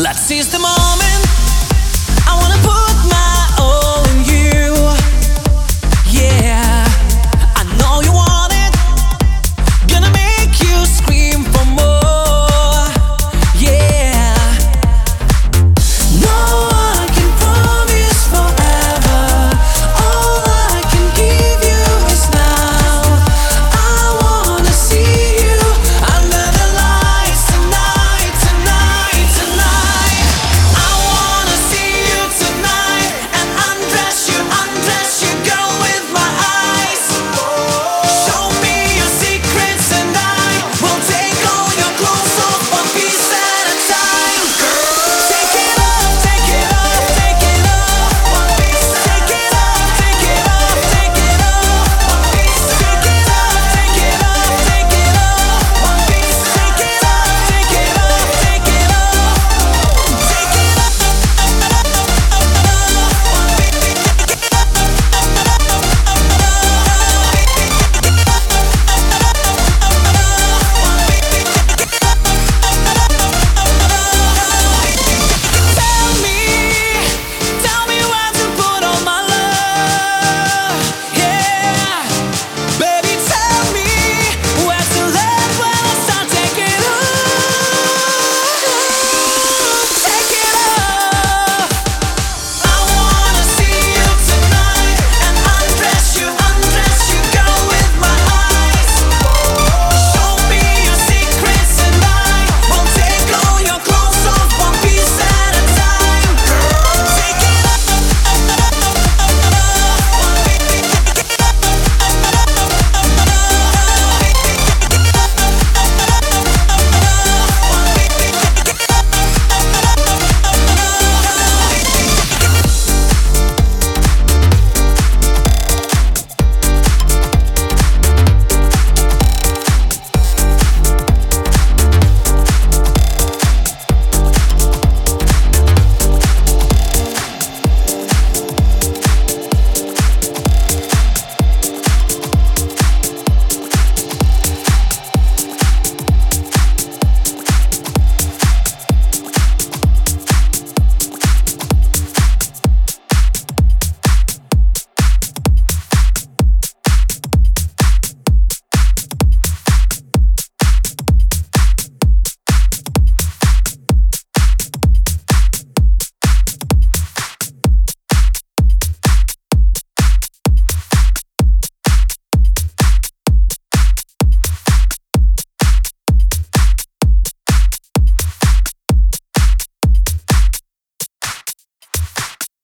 Let's seize them all.